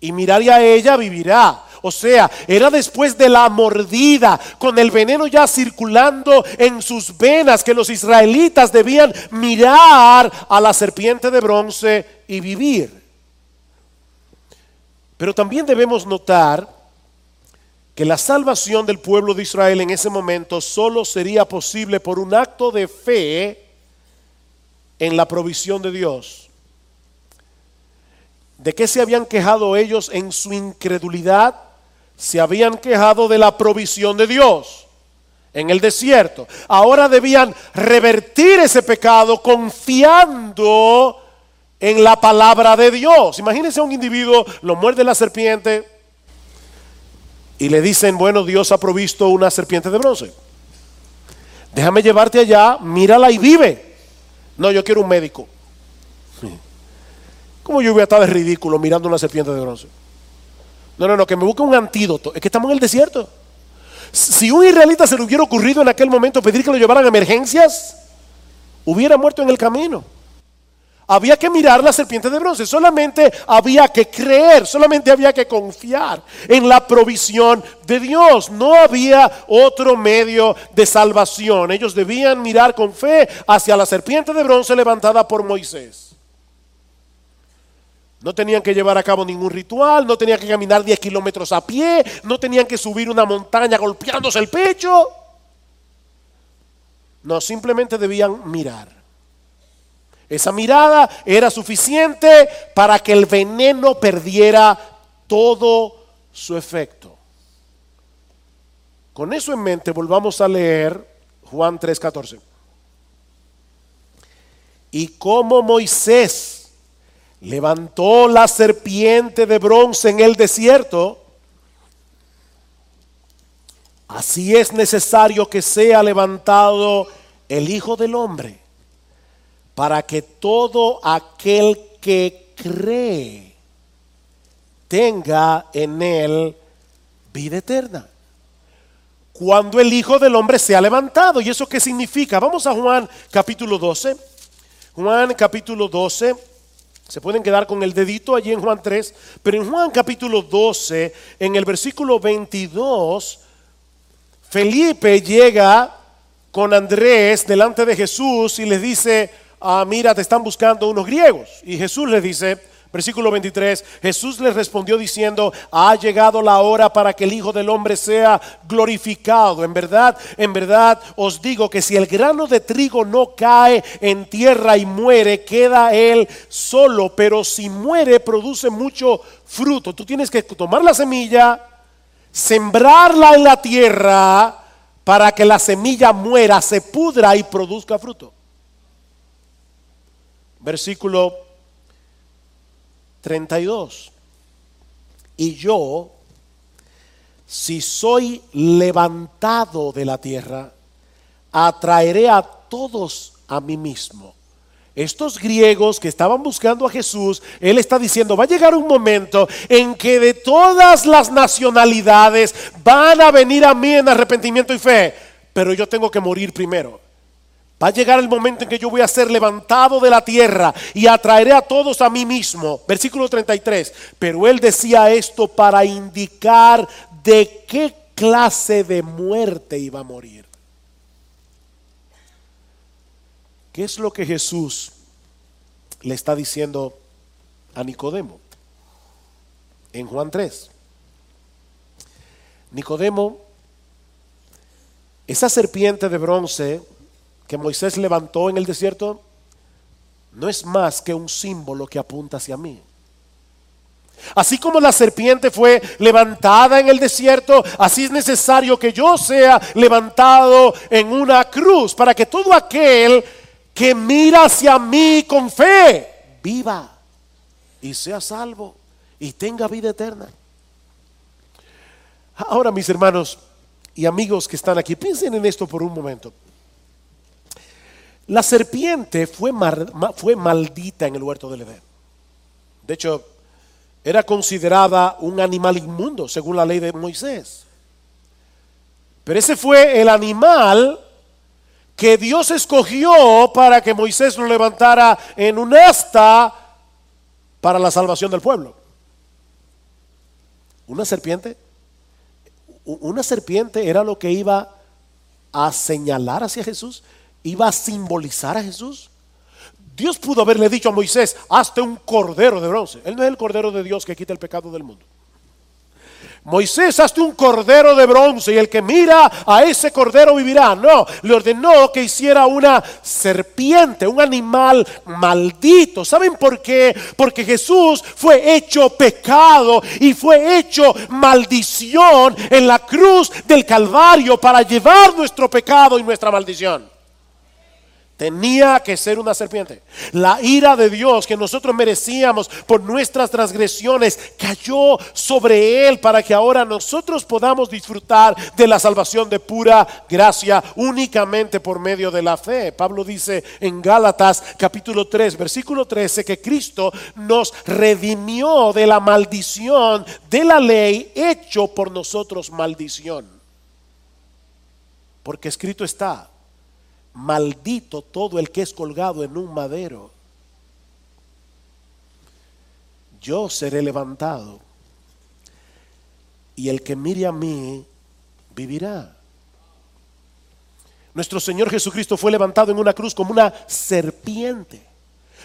y miraría a ella vivirá. O sea, era después de la mordida, con el veneno ya circulando en sus venas, que los israelitas debían mirar a la serpiente de bronce y vivir. Pero también debemos notar que la salvación del pueblo de Israel en ese momento solo sería posible por un acto de fe en la provisión de Dios. ¿De qué se habían quejado ellos en su incredulidad? Se habían quejado de la provisión de Dios en el desierto. Ahora debían revertir ese pecado confiando en la palabra de Dios. Imagínense a un individuo, lo muerde la serpiente y le dicen, bueno, Dios ha provisto una serpiente de bronce. Déjame llevarte allá, mírala y vive. No, yo quiero un médico. ¿Cómo yo voy a estar de ridículo mirando una serpiente de bronce? No, no, no, que me busque un antídoto. Es que estamos en el desierto. Si un israelita se le hubiera ocurrido en aquel momento pedir que lo llevaran a emergencias, hubiera muerto en el camino. Había que mirar la serpiente de bronce, solamente había que creer, solamente había que confiar en la provisión de Dios. No había otro medio de salvación. Ellos debían mirar con fe hacia la serpiente de bronce levantada por Moisés. No tenían que llevar a cabo ningún ritual, no tenían que caminar 10 kilómetros a pie, no tenían que subir una montaña golpeándose el pecho. No, simplemente debían mirar. Esa mirada era suficiente para que el veneno perdiera todo su efecto. Con eso en mente, volvamos a leer Juan 3:14. Y como Moisés levantó la serpiente de bronce en el desierto, así es necesario que sea levantado el Hijo del Hombre, para que todo aquel que cree tenga en él vida eterna. Cuando el Hijo del Hombre sea levantado. ¿Y eso qué significa? Vamos a Juan capítulo 12. Juan capítulo 12 se pueden quedar con el dedito allí en Juan 3, pero en Juan capítulo 12, en el versículo 22, Felipe llega con Andrés delante de Jesús y les dice, ah, mira, te están buscando unos griegos. Y Jesús les dice, Versículo 23, Jesús les respondió diciendo, ha llegado la hora para que el Hijo del Hombre sea glorificado. En verdad, en verdad os digo que si el grano de trigo no cae en tierra y muere, queda él solo, pero si muere produce mucho fruto. Tú tienes que tomar la semilla, sembrarla en la tierra para que la semilla muera, se pudra y produzca fruto. Versículo 32. Y yo, si soy levantado de la tierra, atraeré a todos a mí mismo. Estos griegos que estaban buscando a Jesús, Él está diciendo, va a llegar un momento en que de todas las nacionalidades van a venir a mí en arrepentimiento y fe, pero yo tengo que morir primero. Va a llegar el momento en que yo voy a ser levantado de la tierra y atraeré a todos a mí mismo. Versículo 33. Pero él decía esto para indicar de qué clase de muerte iba a morir. ¿Qué es lo que Jesús le está diciendo a Nicodemo? En Juan 3. Nicodemo, esa serpiente de bronce que Moisés levantó en el desierto no es más que un símbolo que apunta hacia mí. Así como la serpiente fue levantada en el desierto, así es necesario que yo sea levantado en una cruz para que todo aquel que mira hacia mí con fe viva y sea salvo y tenga vida eterna. Ahora mis hermanos y amigos que están aquí, piensen en esto por un momento. La serpiente fue, maldita en el huerto del Edén. De hecho, era considerada un animal inmundo según la ley de Moisés. Pero ese fue el animal que Dios escogió para que Moisés lo levantara en un asta para la salvación del pueblo. Una serpiente, una serpiente era lo que iba a señalar hacia Jesús iba a simbolizar a Jesús. Dios pudo haberle dicho a Moisés, hazte un cordero de bronce. Él no es el cordero de Dios que quita el pecado del mundo. Moisés, hazte un cordero de bronce y el que mira a ese cordero vivirá. No, le ordenó que hiciera una serpiente, un animal maldito. ¿Saben por qué? Porque Jesús fue hecho pecado y fue hecho maldición en la cruz del Calvario para llevar nuestro pecado y nuestra maldición. Tenía que ser una serpiente. La ira de Dios que nosotros merecíamos por nuestras transgresiones cayó sobre él para que ahora nosotros podamos disfrutar de la salvación de pura gracia únicamente por medio de la fe. Pablo dice en Gálatas capítulo 3, versículo 13 que Cristo nos redimió de la maldición de la ley hecho por nosotros maldición. Porque escrito está maldito todo el que es colgado en un madero. Yo seré levantado y el que mire a mí vivirá. Nuestro Señor Jesucristo fue levantado en una cruz como una serpiente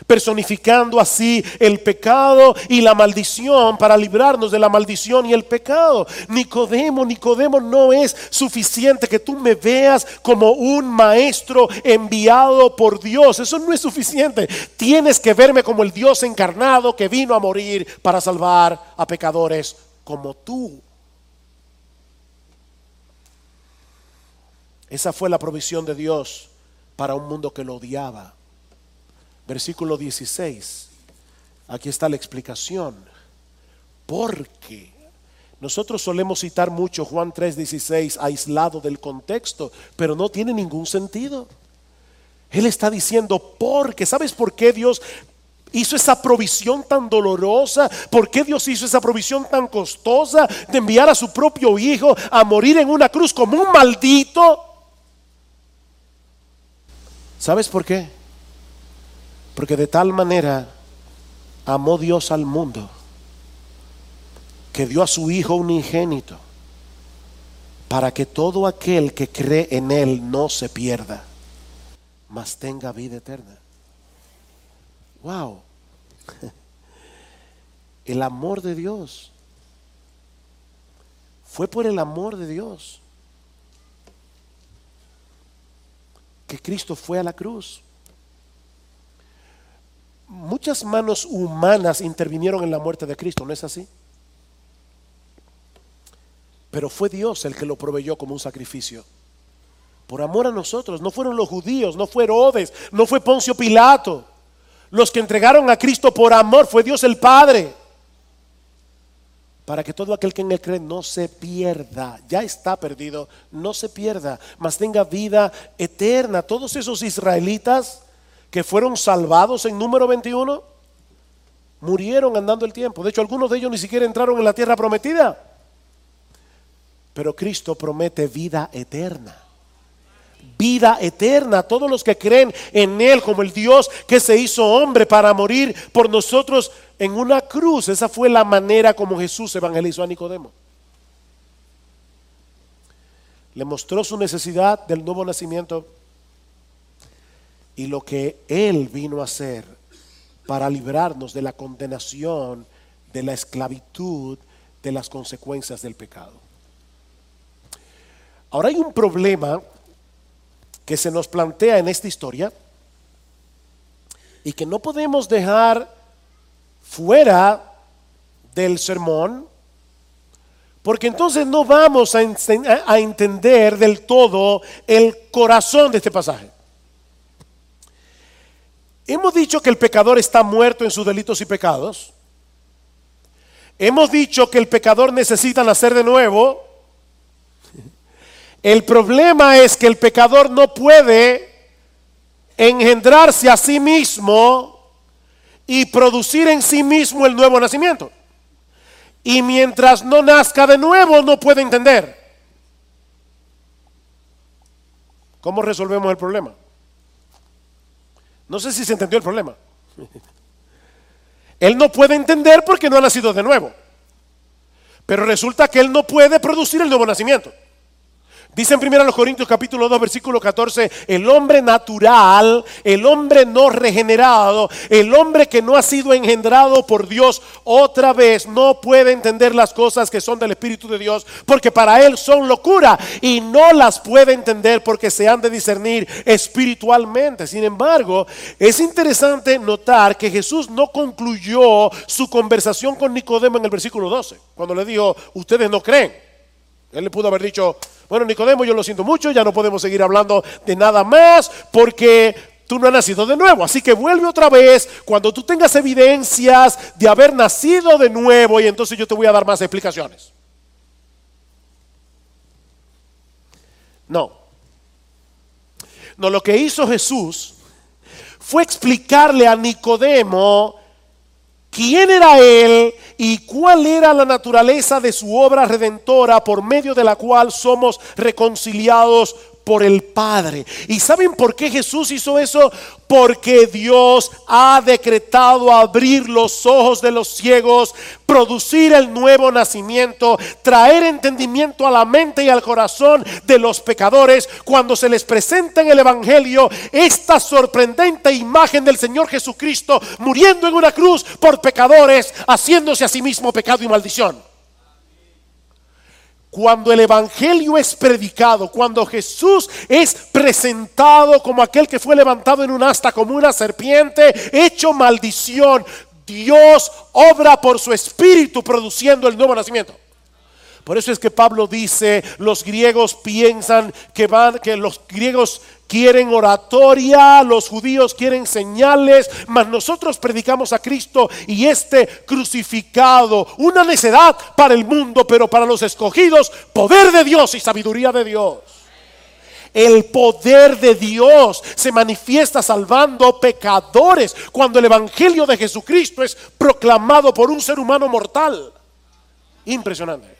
personificando así el pecado y la maldición para librarnos de la maldición y el pecado. Nicodemo, Nicodemo, no es suficiente que tú me veas como un maestro enviado por Dios. Eso no es suficiente. Tienes que verme como el Dios encarnado que vino a morir para salvar a pecadores como tú. Esa fue la provisión de Dios para un mundo que lo odiaba versículo 16. Aquí está la explicación. Porque nosotros solemos citar mucho Juan 3:16 aislado del contexto, pero no tiene ningún sentido. Él está diciendo, porque, ¿sabes por qué Dios hizo esa provisión tan dolorosa? ¿Por qué Dios hizo esa provisión tan costosa de enviar a su propio hijo a morir en una cruz como un maldito? ¿Sabes por qué? Porque de tal manera amó Dios al mundo que dio a su Hijo unigénito para que todo aquel que cree en Él no se pierda, mas tenga vida eterna. Wow. El amor de Dios. Fue por el amor de Dios que Cristo fue a la cruz. Muchas manos humanas intervinieron en la muerte de Cristo, ¿no es así? Pero fue Dios el que lo proveyó como un sacrificio. Por amor a nosotros. No fueron los judíos, no fue Herodes, no fue Poncio Pilato. Los que entregaron a Cristo por amor fue Dios el Padre. Para que todo aquel que en él cree no se pierda. Ya está perdido, no se pierda, mas tenga vida eterna. Todos esos israelitas que fueron salvados en número 21 murieron andando el tiempo. De hecho, algunos de ellos ni siquiera entraron en la tierra prometida. Pero Cristo promete vida eterna. Vida eterna a todos los que creen en Él como el Dios que se hizo hombre para morir por nosotros en una cruz. Esa fue la manera como Jesús evangelizó a Nicodemo. Le mostró su necesidad del nuevo nacimiento y lo que Él vino a hacer para librarnos de la condenación, de la esclavitud, de las consecuencias del pecado. Ahora hay un problema que se nos plantea en esta historia y que no podemos dejar fuera del sermón, porque entonces no vamos a, entender del todo el corazón de este pasaje. Hemos dicho que el pecador está muerto en sus delitos y pecados. Hemos dicho que el pecador necesita nacer de nuevo. El problema es que el pecador no puede engendrarse a sí mismo y producir en sí mismo el nuevo nacimiento. Y mientras no nazca de nuevo no puede entender. ¿Cómo resolvemos el problema? No sé si se entendió el problema. Él no puede entender porque no ha nacido de nuevo. Pero resulta que él no puede producir el nuevo nacimiento. Dice en 1 Corintios capítulo 2 versículo 14, el hombre natural, el hombre no regenerado, el hombre que no ha sido engendrado por Dios otra vez, no puede entender las cosas que son del Espíritu de Dios, porque para él son locura y no las puede entender porque se han de discernir espiritualmente. Sin embargo, es interesante notar que Jesús no concluyó su conversación con Nicodemo en el versículo 12, cuando le dijo, ustedes no creen. Él le pudo haber dicho, bueno, Nicodemo, yo lo siento mucho, ya no podemos seguir hablando de nada más porque tú no has nacido de nuevo. Así que vuelve otra vez cuando tú tengas evidencias de haber nacido de nuevo y entonces yo te voy a dar más explicaciones. No. No, lo que hizo Jesús fue explicarle a Nicodemo quién era Él y cuál era la naturaleza de su obra redentora por medio de la cual somos reconciliados por el Padre. ¿Y saben por qué Jesús hizo eso? Porque Dios ha decretado abrir los ojos de los ciegos, producir el nuevo nacimiento, traer entendimiento a la mente y al corazón de los pecadores cuando se les presenta en el Evangelio esta sorprendente imagen del Señor Jesucristo muriendo en una cruz por pecadores, haciéndose a sí mismo pecado y maldición. Cuando el Evangelio es predicado, cuando Jesús es presentado como aquel que fue levantado en un asta como una serpiente, hecho maldición, Dios obra por su espíritu produciendo el nuevo nacimiento. Por eso es que Pablo dice, los griegos piensan que van que los griegos quieren oratoria, los judíos quieren señales, mas nosotros predicamos a Cristo y este crucificado, una necedad para el mundo, pero para los escogidos, poder de Dios y sabiduría de Dios. El poder de Dios se manifiesta salvando pecadores cuando el Evangelio de Jesucristo es proclamado por un ser humano mortal. Impresionante.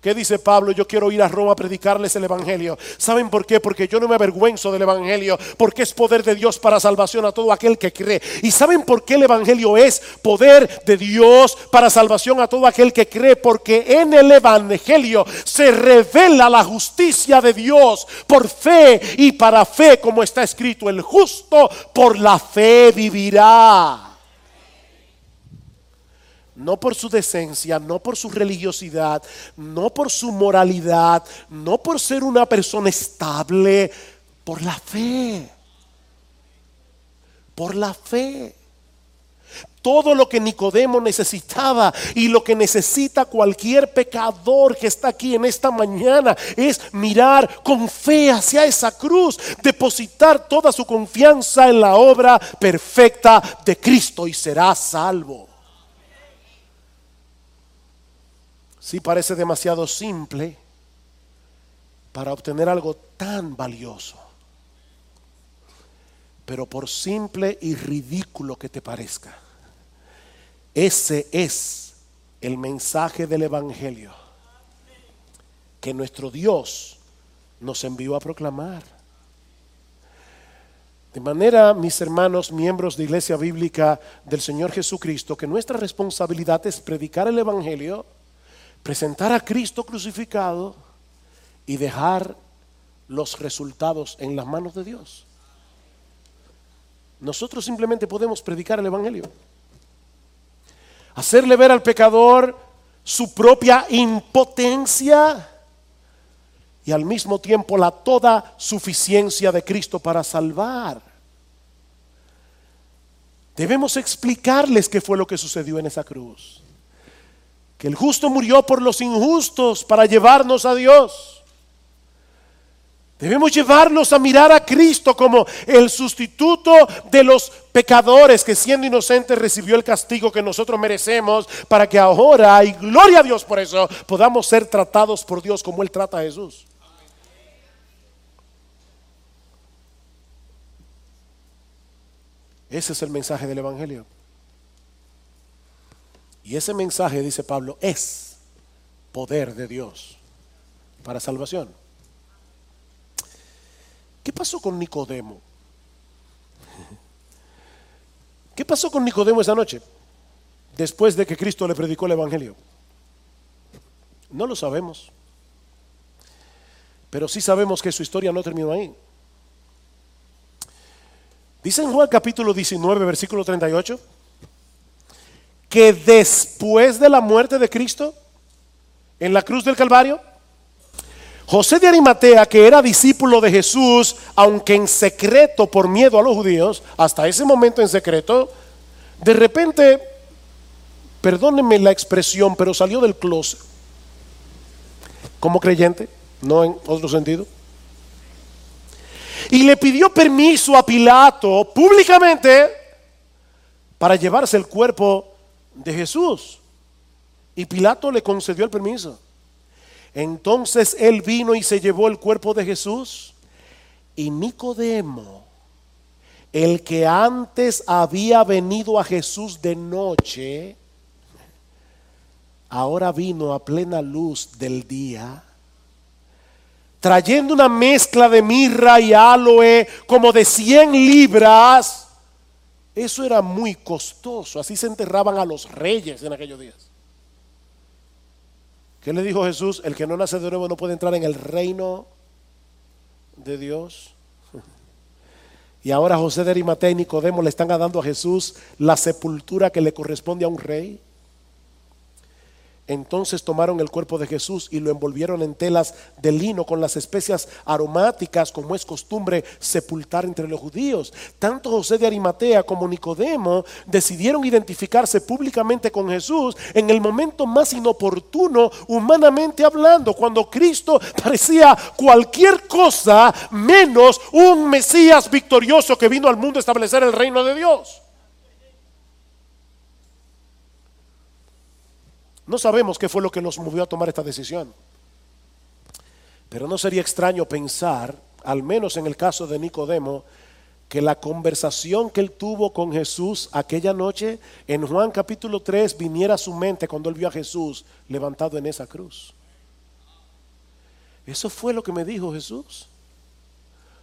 ¿Qué dice Pablo? Yo quiero ir a Roma a predicarles el Evangelio. ¿Saben por qué? Porque yo no me avergüenzo del Evangelio, porque es poder de Dios para salvación a todo aquel que cree. ¿Y saben por qué el Evangelio es poder de Dios para salvación a todo aquel que cree? Porque en el Evangelio se revela la justicia de Dios por fe y para fe, como está escrito, el justo por la fe vivirá no por su decencia, no por su religiosidad, no por su moralidad, no por ser una persona estable, por la fe. Por la fe. Todo lo que Nicodemo necesitaba y lo que necesita cualquier pecador que está aquí en esta mañana es mirar con fe hacia esa cruz, depositar toda su confianza en la obra perfecta de Cristo y será salvo. Sí parece demasiado simple para obtener algo tan valioso. Pero por simple y ridículo que te parezca, ese es el mensaje del Evangelio que nuestro Dios nos envió a proclamar. De manera, mis hermanos, miembros de Iglesia Bíblica del Señor Jesucristo, que nuestra responsabilidad es predicar el Evangelio presentar a Cristo crucificado y dejar los resultados en las manos de Dios. Nosotros simplemente podemos predicar el Evangelio. Hacerle ver al pecador su propia impotencia y al mismo tiempo la toda suficiencia de Cristo para salvar. Debemos explicarles qué fue lo que sucedió en esa cruz que el justo murió por los injustos para llevarnos a Dios. Debemos llevarnos a mirar a Cristo como el sustituto de los pecadores que siendo inocentes recibió el castigo que nosotros merecemos para que ahora, y gloria a Dios por eso, podamos ser tratados por Dios como Él trata a Jesús. Ese es el mensaje del Evangelio. Y ese mensaje, dice Pablo, es poder de Dios para salvación. ¿Qué pasó con Nicodemo? ¿Qué pasó con Nicodemo esa noche? Después de que Cristo le predicó el Evangelio. No lo sabemos. Pero sí sabemos que su historia no terminó ahí. Dice en Juan capítulo 19, versículo 38 que después de la muerte de Cristo en la cruz del Calvario, José de Arimatea, que era discípulo de Jesús, aunque en secreto por miedo a los judíos, hasta ese momento en secreto, de repente, perdónenme la expresión, pero salió del closet como creyente, no en otro sentido. Y le pidió permiso a Pilato públicamente para llevarse el cuerpo de Jesús. Y Pilato le concedió el permiso. Entonces él vino y se llevó el cuerpo de Jesús. Y Nicodemo, el que antes había venido a Jesús de noche, ahora vino a plena luz del día, trayendo una mezcla de mirra y aloe como de 100 libras eso era muy costoso. Así se enterraban a los reyes en aquellos días. ¿Qué le dijo Jesús? El que no nace de nuevo no puede entrar en el reino de Dios. Y ahora José de Arimatea y Nicodemo le están dando a Jesús la sepultura que le corresponde a un rey. Entonces tomaron el cuerpo de Jesús y lo envolvieron en telas de lino con las especias aromáticas, como es costumbre sepultar entre los judíos. Tanto José de Arimatea como Nicodemo decidieron identificarse públicamente con Jesús en el momento más inoportuno, humanamente hablando, cuando Cristo parecía cualquier cosa menos un Mesías victorioso que vino al mundo a establecer el reino de Dios. No sabemos qué fue lo que nos movió a tomar esta decisión. Pero no sería extraño pensar, al menos en el caso de Nicodemo, que la conversación que él tuvo con Jesús aquella noche en Juan capítulo 3 viniera a su mente cuando él vio a Jesús levantado en esa cruz. Eso fue lo que me dijo Jesús.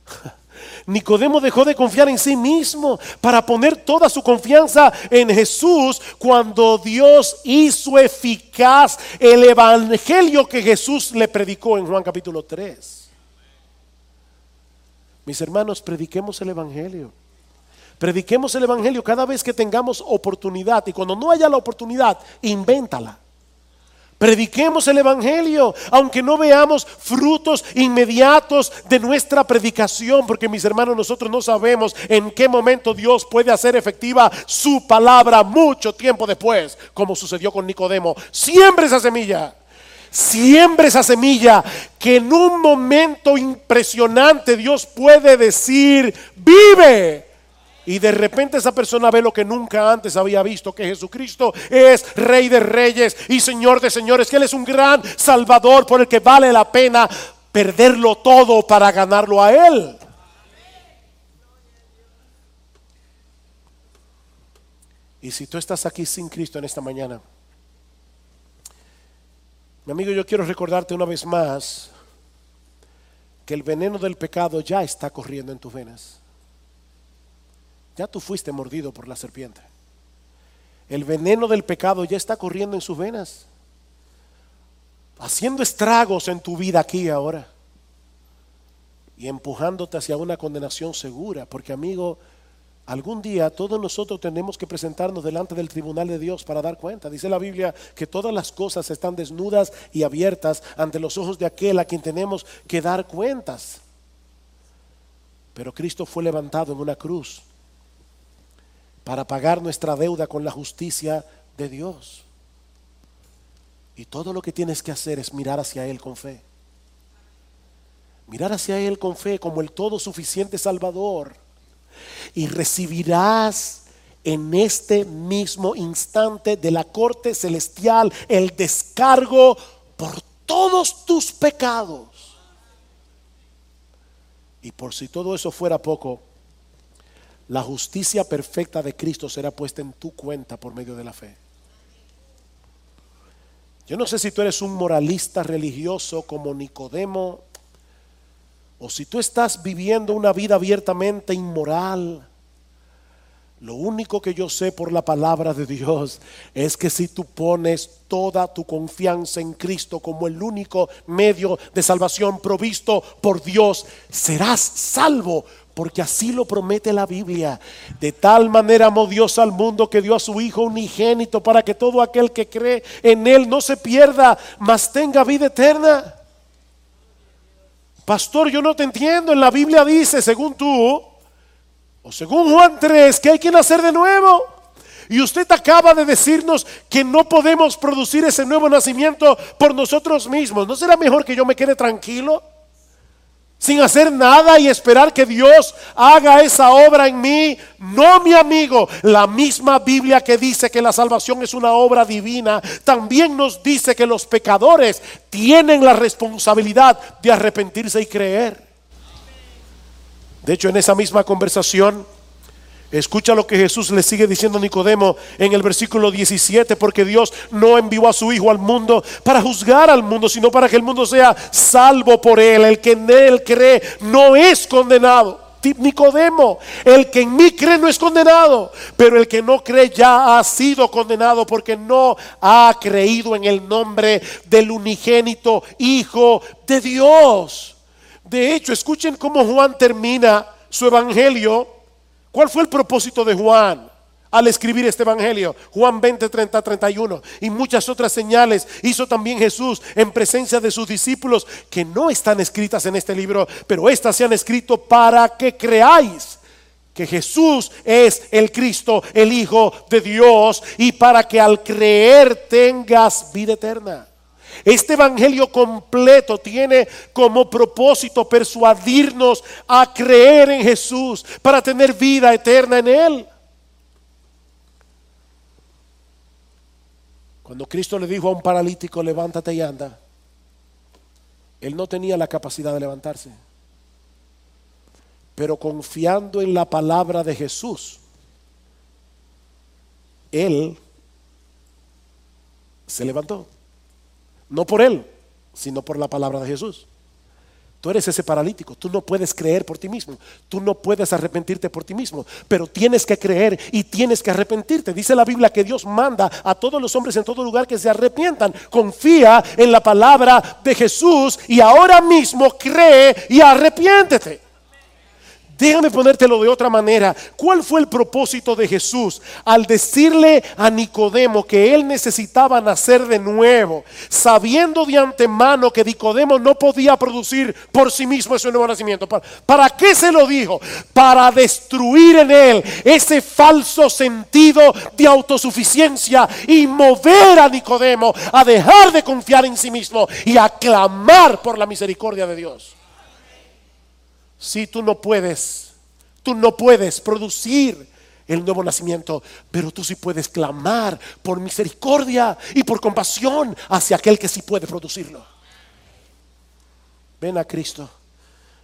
Nicodemo dejó de confiar en sí mismo para poner toda su confianza en Jesús cuando Dios hizo eficaz el evangelio que Jesús le predicó en Juan capítulo 3. Mis hermanos, prediquemos el evangelio. Prediquemos el evangelio cada vez que tengamos oportunidad y cuando no haya la oportunidad, invéntala. Prediquemos el Evangelio, aunque no veamos frutos inmediatos de nuestra predicación, porque mis hermanos, nosotros no sabemos en qué momento Dios puede hacer efectiva su palabra mucho tiempo después, como sucedió con Nicodemo. Siembre esa semilla, siembre esa semilla, que en un momento impresionante Dios puede decir, vive y de repente esa persona ve lo que nunca antes había visto, que Jesucristo es Rey de Reyes y Señor de Señores, que Él es un gran Salvador por el que vale la pena perderlo todo para ganarlo a Él. Y si tú estás aquí sin Cristo en esta mañana, mi amigo, yo quiero recordarte una vez más que el veneno del pecado ya está corriendo en tus venas. Ya tú fuiste mordido por la serpiente. El veneno del pecado ya está corriendo en sus venas, haciendo estragos en tu vida aquí ahora y empujándote hacia una condenación segura, porque amigo, algún día todos nosotros tenemos que presentarnos delante del tribunal de Dios para dar cuenta. Dice la Biblia que todas las cosas están desnudas y abiertas ante los ojos de aquel a quien tenemos que dar cuentas. Pero Cristo fue levantado en una cruz para pagar nuestra deuda con la justicia de Dios. Y todo lo que tienes que hacer es mirar hacia Él con fe. Mirar hacia Él con fe como el todo suficiente Salvador. Y recibirás en este mismo instante de la corte celestial el descargo por todos tus pecados. Y por si todo eso fuera poco, la justicia perfecta de Cristo será puesta en tu cuenta por medio de la fe. Yo no sé si tú eres un moralista religioso como Nicodemo, o si tú estás viviendo una vida abiertamente inmoral. Lo único que yo sé por la palabra de Dios es que si tú pones toda tu confianza en Cristo como el único medio de salvación provisto por Dios, serás salvo porque así lo promete la Biblia. De tal manera amó Dios al mundo que dio a su Hijo unigénito para que todo aquel que cree en Él no se pierda, mas tenga vida eterna. Pastor, yo no te entiendo. En la Biblia dice, según tú, o según Juan 3, que hay que nacer de nuevo. Y usted acaba de decirnos que no podemos producir ese nuevo nacimiento por nosotros mismos. ¿No será mejor que yo me quede tranquilo? Sin hacer nada y esperar que Dios haga esa obra en mí. No, mi amigo, la misma Biblia que dice que la salvación es una obra divina, también nos dice que los pecadores tienen la responsabilidad de arrepentirse y creer. De hecho, en esa misma conversación, Escucha lo que Jesús le sigue diciendo a Nicodemo en el versículo 17, porque Dios no envió a su Hijo al mundo para juzgar al mundo, sino para que el mundo sea salvo por él. El que en él cree no es condenado. Nicodemo, el que en mí cree no es condenado, pero el que no cree ya ha sido condenado porque no ha creído en el nombre del unigénito Hijo de Dios. De hecho, escuchen cómo Juan termina su evangelio ¿Cuál fue el propósito de Juan al escribir este evangelio? Juan 20, 30, 31. Y muchas otras señales hizo también Jesús en presencia de sus discípulos que no están escritas en este libro, pero estas se han escrito para que creáis que Jesús es el Cristo, el Hijo de Dios, y para que al creer tengas vida eterna. Este Evangelio completo tiene como propósito persuadirnos a creer en Jesús para tener vida eterna en Él. Cuando Cristo le dijo a un paralítico, levántate y anda, él no tenía la capacidad de levantarse. Pero confiando en la palabra de Jesús, él se levantó. No por él, sino por la palabra de Jesús. Tú eres ese paralítico, tú no puedes creer por ti mismo, tú no puedes arrepentirte por ti mismo, pero tienes que creer y tienes que arrepentirte. Dice la Biblia que Dios manda a todos los hombres en todo lugar que se arrepientan. Confía en la palabra de Jesús y ahora mismo cree y arrepiéntete. Déjame ponértelo de otra manera. ¿Cuál fue el propósito de Jesús al decirle a Nicodemo que él necesitaba nacer de nuevo, sabiendo de antemano que Nicodemo no podía producir por sí mismo ese nuevo nacimiento? ¿Para, qué se lo dijo? Para destruir en él ese falso sentido de autosuficiencia y mover a Nicodemo a dejar de confiar en sí mismo y a clamar por la misericordia de Dios. Si tú no puedes, tú no puedes producir el nuevo nacimiento, pero tú sí puedes clamar por misericordia y por compasión hacia aquel que sí puede producirlo. Ven a Cristo.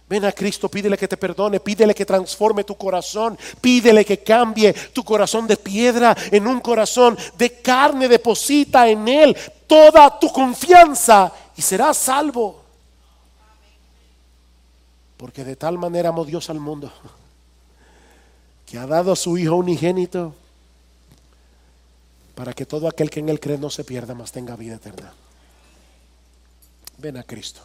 Ven a Cristo, pídele que te perdone, pídele que transforme tu corazón, pídele que cambie tu corazón de piedra en un corazón de carne, deposita en Él toda tu confianza y serás salvo. Porque de tal manera amó Dios al mundo que ha dado a su Hijo unigénito para que todo aquel que en Él cree no se pierda, mas tenga vida eterna. Ven a Cristo.